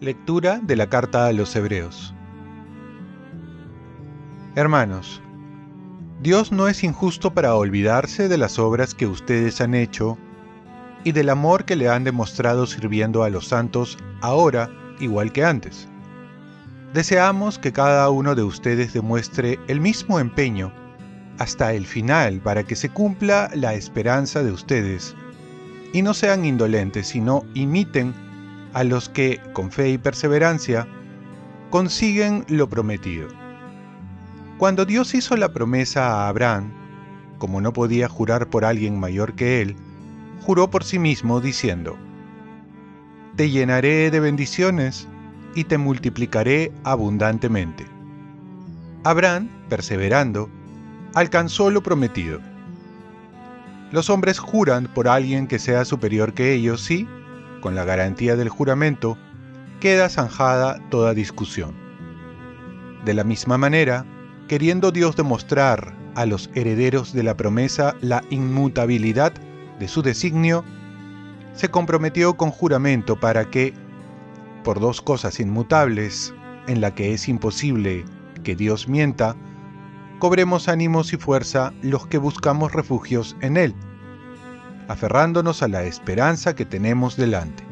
Lectura de la carta a los Hebreos Hermanos, Dios no es injusto para olvidarse de las obras que ustedes han hecho y del amor que le han demostrado sirviendo a los santos ahora igual que antes. Deseamos que cada uno de ustedes demuestre el mismo empeño hasta el final para que se cumpla la esperanza de ustedes y no sean indolentes, sino imiten a los que, con fe y perseverancia, consiguen lo prometido. Cuando Dios hizo la promesa a Abraham, como no podía jurar por alguien mayor que él, juró por sí mismo diciendo, Te llenaré de bendiciones y te multiplicaré abundantemente. Abraham, perseverando, alcanzó lo prometido. Los hombres juran por alguien que sea superior que ellos sí con la garantía del juramento, queda zanjada toda discusión. De la misma manera, queriendo Dios demostrar a los herederos de la promesa la inmutabilidad de su designio, se comprometió con juramento para que, por dos cosas inmutables, en la que es imposible que Dios mienta, cobremos ánimos y fuerza los que buscamos refugios en Él aferrándonos a la esperanza que tenemos delante,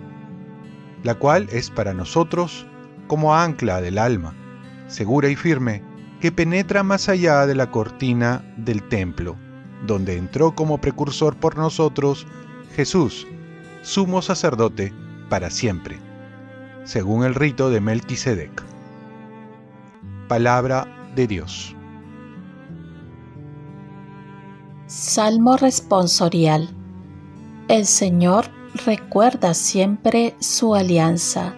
la cual es para nosotros como ancla del alma, segura y firme, que penetra más allá de la cortina del templo, donde entró como precursor por nosotros Jesús, sumo sacerdote para siempre, según el rito de Melquisedec. Palabra de Dios. Salmo responsorial el Señor recuerda siempre su alianza.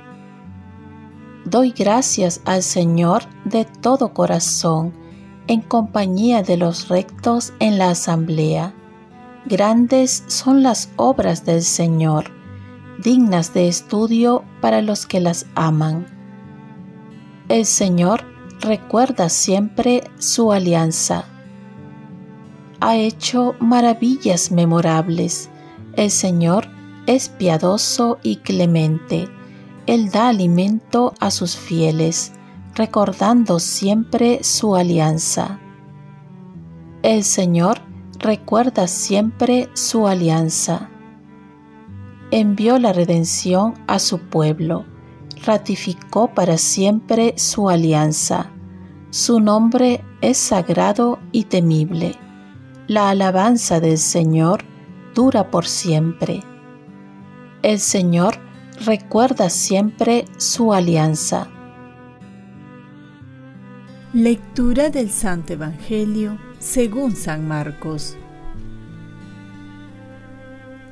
Doy gracias al Señor de todo corazón, en compañía de los rectos en la asamblea. Grandes son las obras del Señor, dignas de estudio para los que las aman. El Señor recuerda siempre su alianza. Ha hecho maravillas memorables el Señor es piadoso y clemente. Él da alimento a sus fieles, recordando siempre su alianza. El Señor recuerda siempre su alianza. Envió la redención a su pueblo, ratificó para siempre su alianza. Su nombre es sagrado y temible. La alabanza del Señor dura por siempre. El Señor recuerda siempre su alianza. Lectura del Santo Evangelio según San Marcos.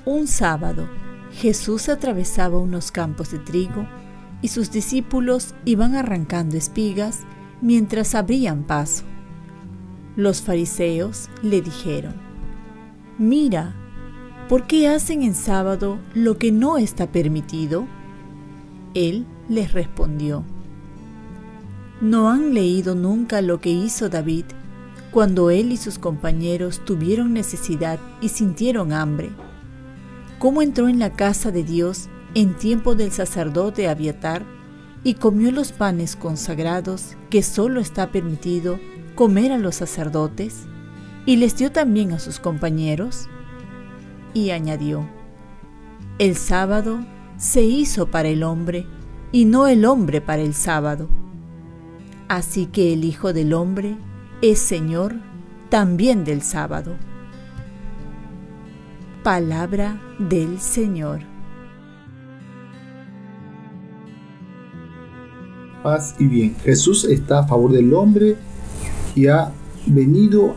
Un sábado, Jesús atravesaba unos campos de trigo y sus discípulos iban arrancando espigas mientras abrían paso. Los fariseos le dijeron, Mira, ¿por qué hacen en sábado lo que no está permitido? Él les respondió, ¿no han leído nunca lo que hizo David cuando él y sus compañeros tuvieron necesidad y sintieron hambre? ¿Cómo entró en la casa de Dios en tiempo del sacerdote Abiatar y comió los panes consagrados que solo está permitido comer a los sacerdotes? ¿Y les dio también a sus compañeros? y añadió, El sábado se hizo para el hombre y no el hombre para el sábado. Así que el Hijo del Hombre es Señor también del sábado. Palabra del Señor. Paz y bien. Jesús está a favor del hombre y ha venido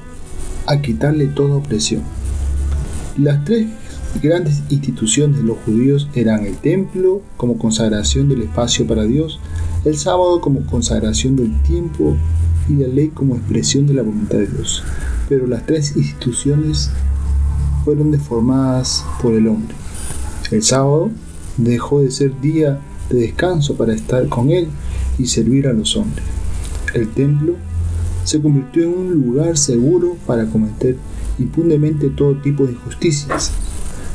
a quitarle toda opresión. Las tres grandes instituciones de los judíos eran el templo como consagración del espacio para Dios, el sábado como consagración del tiempo y la ley como expresión de la voluntad de Dios. Pero las tres instituciones fueron deformadas por el hombre. El sábado dejó de ser día de descanso para estar con Él y servir a los hombres. El templo se convirtió en un lugar seguro para cometer impunemente todo tipo de injusticias.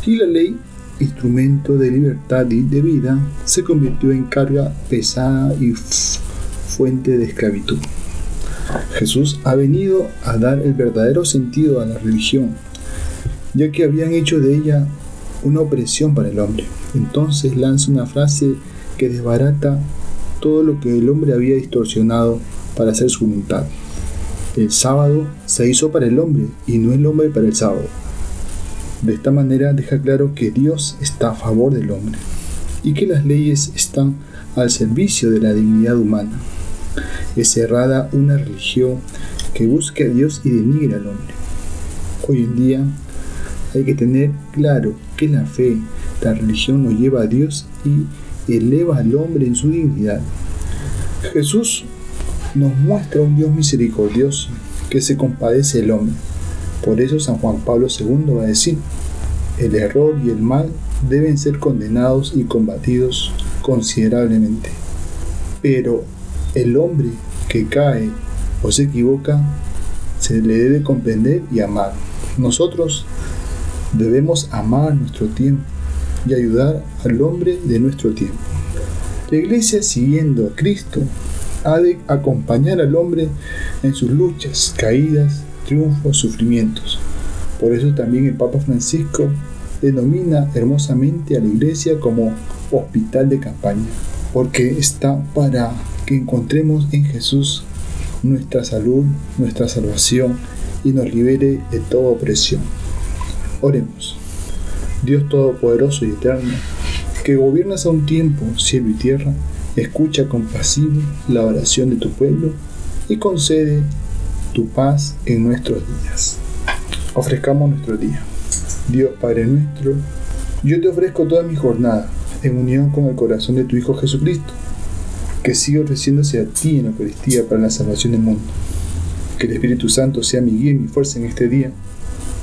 Y la ley, instrumento de libertad y de vida, se convirtió en carga pesada y fuente de esclavitud. Jesús ha venido a dar el verdadero sentido a la religión, ya que habían hecho de ella una opresión para el hombre. Entonces lanza una frase que desbarata todo lo que el hombre había distorsionado para hacer su voluntad. El sábado se hizo para el hombre y no el hombre para el sábado. De esta manera deja claro que Dios está a favor del hombre y que las leyes están al servicio de la dignidad humana. Es cerrada una religión que busque a Dios y denigre al hombre. Hoy en día hay que tener claro que la fe, la religión nos lleva a Dios y eleva al hombre en su dignidad. Jesús nos muestra un Dios misericordioso que se compadece del hombre. Por eso San Juan Pablo II va a decir, el error y el mal deben ser condenados y combatidos considerablemente. Pero el hombre que cae o se equivoca, se le debe comprender y amar. Nosotros debemos amar nuestro tiempo y ayudar al hombre de nuestro tiempo. La iglesia, siguiendo a Cristo, ha de acompañar al hombre en sus luchas, caídas, triunfos, sufrimientos. Por eso también el Papa Francisco denomina hermosamente a la iglesia como hospital de campaña, porque está para que encontremos en Jesús nuestra salud, nuestra salvación y nos libere de toda opresión. Oremos. Dios Todopoderoso y Eterno, que gobiernas a un tiempo cielo y tierra, escucha compasivo la oración de tu pueblo y concede tu paz en nuestros días. Ofrezcamos nuestro día. Dios Padre nuestro, yo te ofrezco toda mi jornada en unión con el corazón de tu Hijo Jesucristo, que siga ofreciéndose a ti en la Eucaristía para la salvación del mundo. Que el Espíritu Santo sea mi guía y mi fuerza en este día